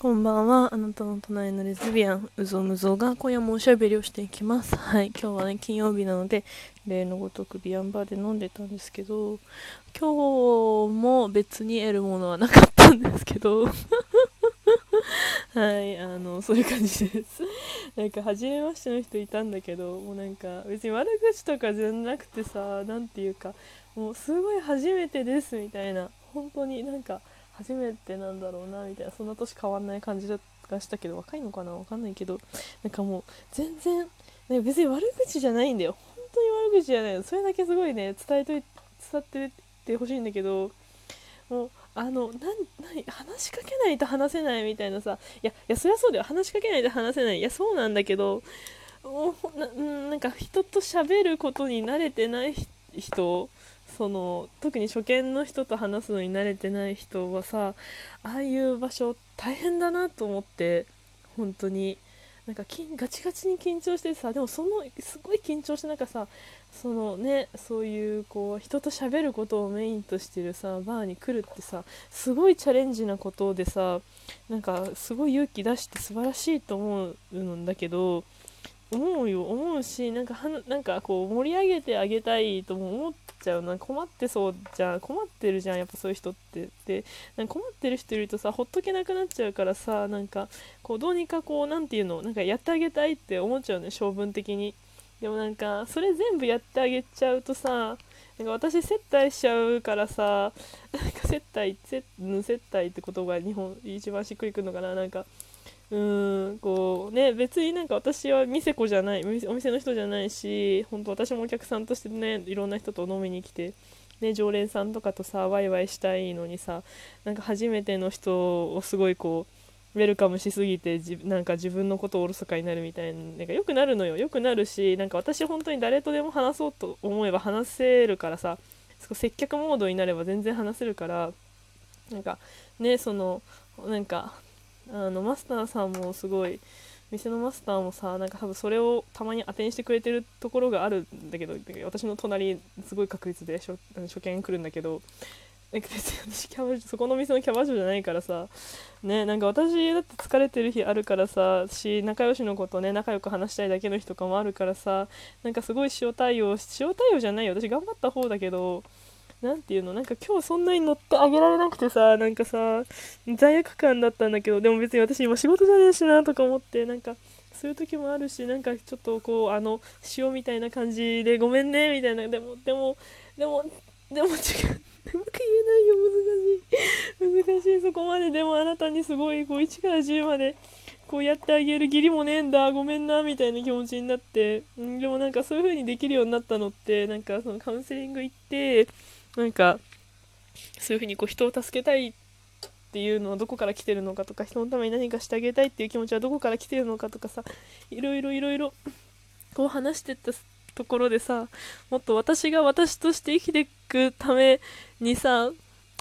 こんばんは。あなたの隣のレズビアン、うぞむぞが今夜もおしゃべりをしていきます。はい。今日はね、金曜日なので、例のごとくビアンバーで飲んでたんですけど、今日も別に得るものはなかったんですけど、はい。あの、そういう感じです。なんか、初めましての人いたんだけど、もうなんか、別に悪口とかじゃなくてさ、なんていうか、もうすごい初めてですみたいな、本当になんか、初めてなんだろうなみたいな。そんな年変わんない感じがしたけど若いのかなわかんないけどなんかもう全然、別に悪口じゃないんだよ。本当に悪口じゃない。よそれだけすごいね伝えとい伝ってってほしいんだけどもうあのな何話しかけないと話せないみたいなさ。いやいやそりゃそうだよ。話しかけないと話せない。いやそうなんだけどもうななんか人と喋ることに慣れてない人その特に初見の人と話すのに慣れてない人はさああいう場所大変だなと思って本当に。なんかガチガチに緊張してさでもそのすごい緊張してなんかさそのねそういうこう人と喋ることをメインとしてるさバーに来るってさすごいチャレンジなことでさなんかすごい勇気出して素晴らしいと思うんだけど思うよ思うしなんかはなんかこう盛り上げてあげたいとも思っちゃう。な困ってそうじゃん困ってるじゃんやっぱそういう人って。でなんか困ってる人いるとさほっとけなくなっちゃうからさなんかこうどうにかこう何て言うのなんかやってあげたいって思っちゃうね性分的に。でもなんかそれ全部やってあげちゃうとさなんか私接待しちゃうからさなんか接待接接待って言葉が日本一番しっくりくるのかな。なんかうんこうね別になんか私は店子じゃないお店の人じゃないし本当私もお客さんとしてねいろんな人と飲みに来て、ね、常連さんとかとさワイワイしたいのにさなんか初めての人をすごいこうウェルカムしすぎてじなんか自分のことをおろそかになるみたいななんかよくなるのよ。よくなるしなんか私本当に誰とでも話そうと思えば話せるからさ接客モードになれば全然話せるからなんかねそのなんかあのマスターさんもすごい店のマスターもさなんか多分それをたまに当てにしてくれてるところがあるんだけど私の隣すごい確率で初初見来るんだけどなんか別に私キャバそこの店のキャバ嬢じゃないからさねなんか私だって疲れてる日あるからさし仲良しのことね仲良く話したいだけの日とかもあるからさなんかすごい塩対応塩対応じゃないよ。私頑張った方だけど何ていうのなんか今日そんなに乗ってあげられなくてさなんかさ罪悪感だったんだけどでも別に私今仕事じゃねえしなとか思ってなんかそういう時もあるしなんかちょっとこうあの塩みたいな感じでごめんねみたいな。でもでもでもでも違う。うまく言えないよ難しい。難しい。そこまででもあなたにすごいこう1から10までこうやってあげる義理もねえんだ。ごめんなみたいな気持ちになって。でもなんかそういう風にできるようになったのってなんかそのカウンセリング行ってなんかそういうふうにこう人を助けたいっていうのはどこから来てるのかとか人のために何かしてあげたいっていう気持ちはどこから来てるのかとかさいろいろいろいろこう話してったところでさもっと私が私として生きていくためにさ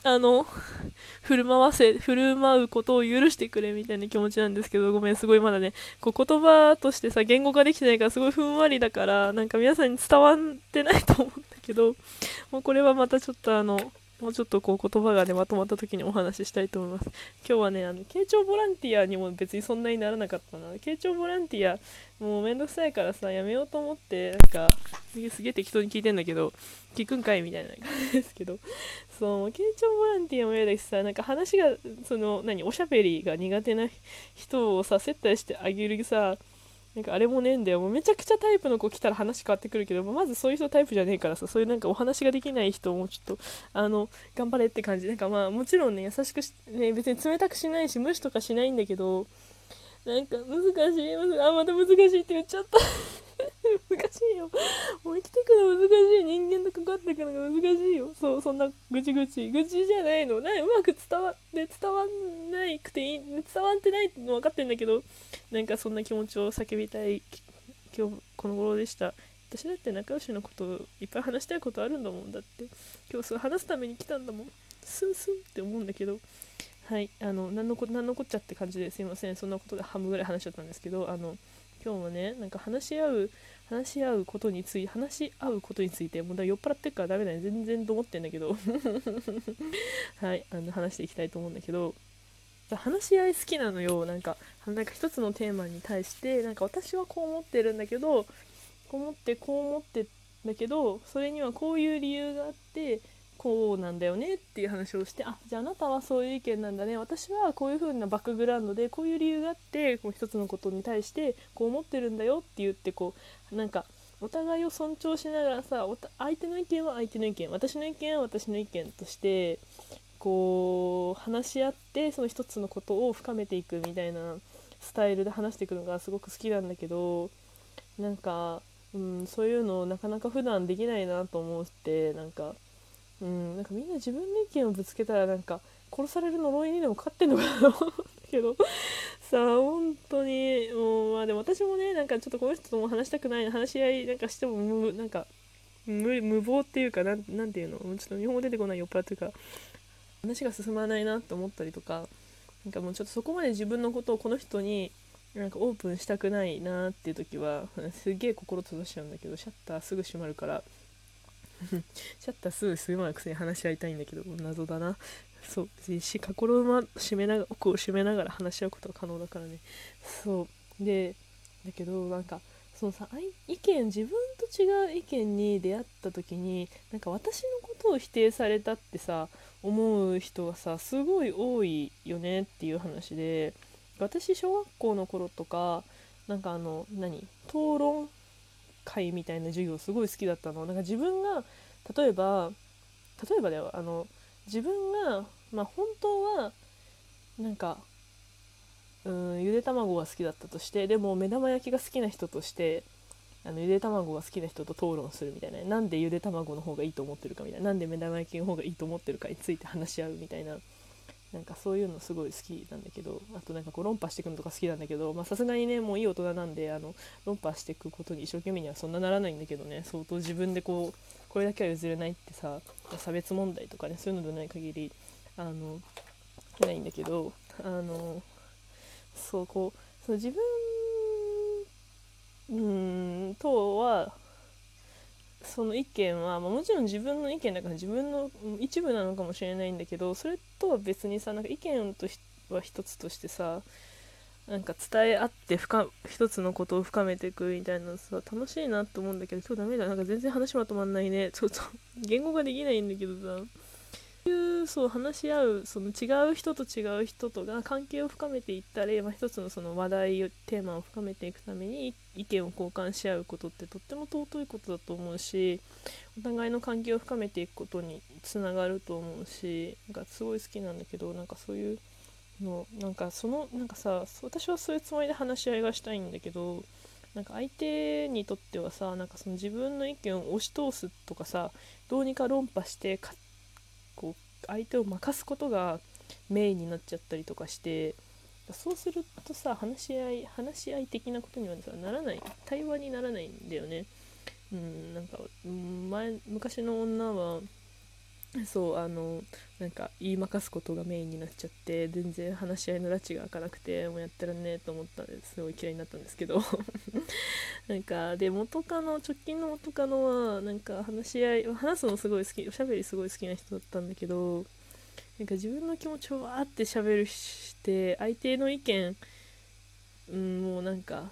あの振る舞わせ振る舞うことを許してくれみたいな気持ちなんですけどごめんすごいまだね。こう言葉としてさ言語化できてないからすごいふんわりだからなんか皆さんに伝わってないと思う。んだけどもうこれはまたちょっとあのもうちょっとこう言葉がねまとまった時にお話ししたいと思います。今日はねあの慶長ボランティアにも別にそんなにならなかったな。慶長ボランティアもうめんどくさいからさやめようと思ってなんかすげえ適当に聞いてんだけど聞くんかいみたいな感じですけど。そう慶長ボランティアも嫌だしさなんか話がその何おしゃべりが苦手な人をさ接待してあげるさなんかあれもねえんだよ。もうめちゃくちゃタイプの子来たら話変わってくるけど、まずそういう人タイプじゃねえからさ、そういうなんかお話ができない人もちょっと、あの、頑張れって感じ。なんかまあもちろんね、優しくし、ね、別に冷たくしないし、無視とかしないんだけど、なんか難しい、難あ、また難しいって言っちゃった。難しいよ。もう生きていくの難しい。人間と関わっていくのが難しいよ。そう、そんなぐちぐち。愚痴じゃないの。なうまく伝わって、伝わんないくていい、伝わってないの分かってんだけど、なんかそんな気持ちを叫びたい今日この頃でした。私だって仲良しのこといっぱい話したいことあるんだもんだって今日それ話すために来たんだもんスンスンって思うんだけどはいあの何のこ何のこっちゃって感じですいませんそんなことで半分ぐらい話しちゃったんですけどあの今日もねなんか話し合う話し合うことについて話し合うことについてもうだ酔っ払ってるからダメだね。全然と思ってんだけど。はいあの話していきたいと思うんだけど。話し合い好きなのよ。なんかなんか一つのテーマに対してなんか私はこう思ってるんだけどこう思ってこう思ってんだけどそれにはこういう理由があってこうなんだよねっていう話をしてあじゃああなたはそういう意見なんだね。私はこういう風なバックグラウンドでこういう理由があってこう一つのことに対してこう思ってるんだよって言ってこうなんかお互いを尊重しながらさ相手の意見は相手の意見私の意見は私の意見としてこう話し合ってその一つのことを深めていくみたいなスタイルで話していくのがすごく好きなんだけどなんか、うん、そういうのをなかなか普段できないなと思ってなんかうん、なんかみんな自分の意見をぶつけたらなんか殺される呪いにでもかかってんのかなと思うんだけど。さあ本当にもうまあでも私もねなんかちょっとこの人とも話したくない話し合いなんかしても無なんか無無謀っていうかなんなんていうの？ちょっと日本語出てこない酔っ払っていうか話が進まないなって思ったりとかなんかもうちょっとそこまで自分のことをこの人になんかオープンしたくないなっていう時はすげえ心閉ざしちゃうんだけどシャッターすぐ閉まるから。シャッターすぐすぐまくせに話し合いたいんだけど謎だな。そうし心の閉めなが奥を閉めながら話し合うことが可能だからね。そう。でだけどなんかそのさ意見自分と違う意見に出会った時になんか私のことを否定されたってさ思う人はさすごい多いよねっていう話で私小学校の頃とかなんかあの何？討論会みたいな授業すごい好きだったの。なんか自分が例えば例えばだよ。あの自分がまあ本当はなんかうんゆで卵が好きだったとしてでも目玉焼きが好きな人としてあのゆで卵が好きな人と討論するみたいな。なんでゆで卵の方がいいと思ってるかみたいな。なんで目玉焼きの方がいいと思ってるかについて話し合うみたいな。なんかそういうのすごい好きなんだけどあとなんかこう論破していくのとか好きなんだけどさすがにねもういい大人なんであの論破していくことに一生懸命にはそんなならないんだけどね相当自分でこうこれだけは譲れないってさ差別問題とかねそういうのでない限りあのないんだけどあのそうこうその自分うんとはその意見は、まあ、もちろん自分の意見だから自分の一部なのかもしれないんだけどそれとは別にさなんか意見とは一つとしてさなんか伝え合って深一つのことを深めていくみたいなさ楽しいなと思うんだけど今日ダメだ。なんか全然話まとまんないね。ちょっと言語ができないんだけどさ。いうそう話し合うその違う人と違う人とが関係を深めていったり、まあ、一つのその話題テーマを深めていくために意見を交換し合うことってとっても尊いことだと思うしお互いの関係を深めていくことにつながると思うしなんかすごい好きなんだけどなんかそういうのなんかそのなんかさ私はそういうつもりで話し合いがしたいんだけどなんか相手にとってはさなんかその自分の意見を押し通すとかさどうにか論破してこう相手を任すことがメインになっちゃったりとかしてそうするとさ話し合い話し合い的なことにはさならない対話にならないんだよね。うん、なんか前昔の女はそうあのなんか言いまかすことがメインになっちゃって全然話し合いの拉致が開かなくてもうやってらんねえと思ったんですごい嫌いになったんですけど。なんかで元カノ直近の元カノはなんか話し合い話すのすごい好きおしゃべりすごい好きな人だったんだけどなんか自分の気持ちをわーってしゃべるして相手の意見、うん、もうなんか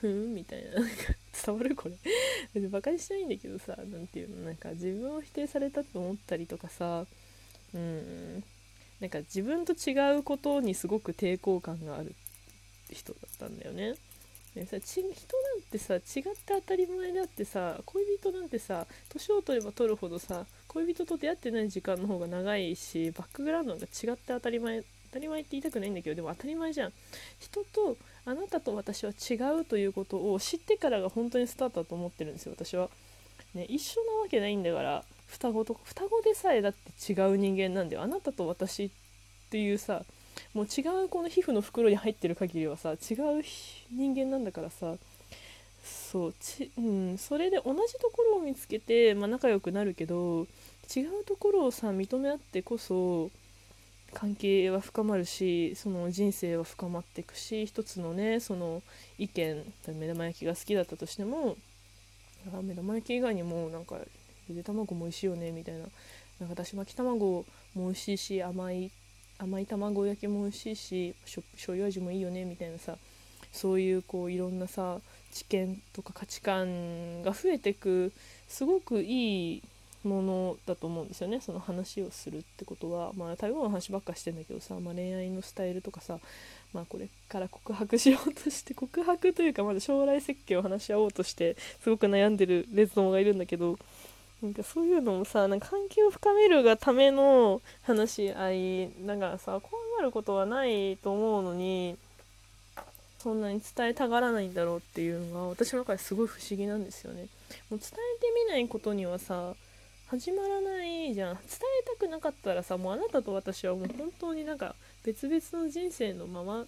ふんみたいな なんか伝わるこれ別にバカにしないんだけどさ何ていうのなんか自分を否定されたと思ったりとかさうんなんか自分と違うことにすごく抵抗感がある人だったんだよね。でさ人なんてさ違って当たり前だってさ恋人なんてさ年を取れば取るほどさ恋人と出会ってない時間の方が長いしバックグラウンドが違って当たり前当たり前って言いたくないんだけどでも当たり前じゃん人とあなたと私は違うということを知ってからが本当にスタートだと思ってるんですよ私は、ね、一緒なわけないんだから双子とか双子でさえだって違う人間なんだよ。あなたと私っていうさもう違うこの皮膚の袋に入ってる限りはさ違う人間なんだからさ。そうち、うん、それで同じところを見つけて、まあ、仲良くなるけど違うところをさ認め合ってこそ関係は深まるしその人生は深まっていくし一つのねその意見目玉焼きが好きだったとしても目玉焼き以外にもなんかゆで卵も美味しいよねみたいな。なんかだし巻き卵も美味しいし甘い甘い卵焼きも美味しいし醤油味もいいよねみたいなさ。そういうこういろんなさ知見とか価値観が増えてくすごくいいものだと思うんですよねその話をするってことはまあ食べ物の話ばっかしてんだけどさ、まあ、恋愛のスタイルとかさ、まあ、これから告白しようとして 告白というかまだ将来設計を話し合おうとしてすごく悩んでるレズノがいるんだけどなんかそういうのもさなんか関係を深めるがための話し合いだからさ怖がることはないと思うのにそんなに伝えたがらないんだろうっていうのが私の中ですごい不思議なんですよね。もう伝えてみないことにはさ始まらないじゃん。伝えたくなかったらさもうあなたと私はもう本当になんか別々の人生のまま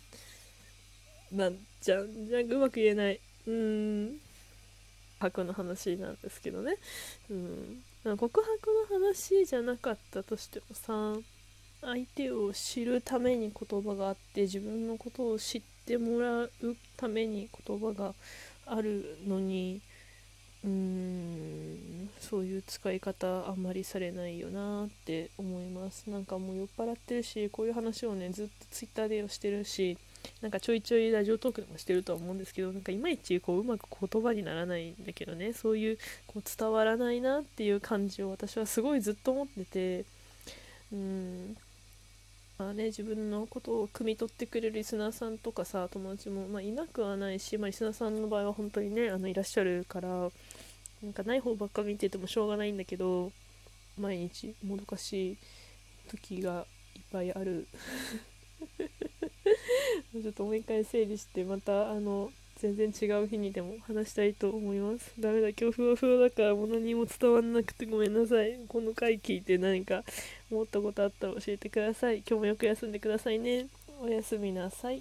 なんじゃん。じゃん。うまく言えない。うーん白の話なんですけどね、うん、告白の話じゃなかったとしてもさ相手を知るために言葉があって自分のことを知ってもらうために言葉があるのにうんそういう使い方あんまりされないよなって思います。なんかもう酔っ払ってるしこういう話をねずっと twitter でしてるしなんかちょいちょいラジオトークでもしてるとは思うんですけどなんかいまいちこううまく言葉にならないんだけどねそういうこう伝わらないなっていう感じを私はすごいずっと思っててうん。あね、自分のことを汲み取ってくれるリスナーさんとかさ友達も、まあ、いなくはないし、まあ、リスナーさんの場合は本当にねあのいらっしゃるからなんかない方ばっか見ててもしょうがないんだけど毎日もどかしい時がいっぱいある。ちょっともう一回整理してまたあの全然違う日にでも話したいと思います。ダメだ今日ふわふわだから物にも伝わんなくてごめんなさい。この回聞いて何か 思ったことあったら教えてください。今日もよく休んでくださいね。おやすみなさい。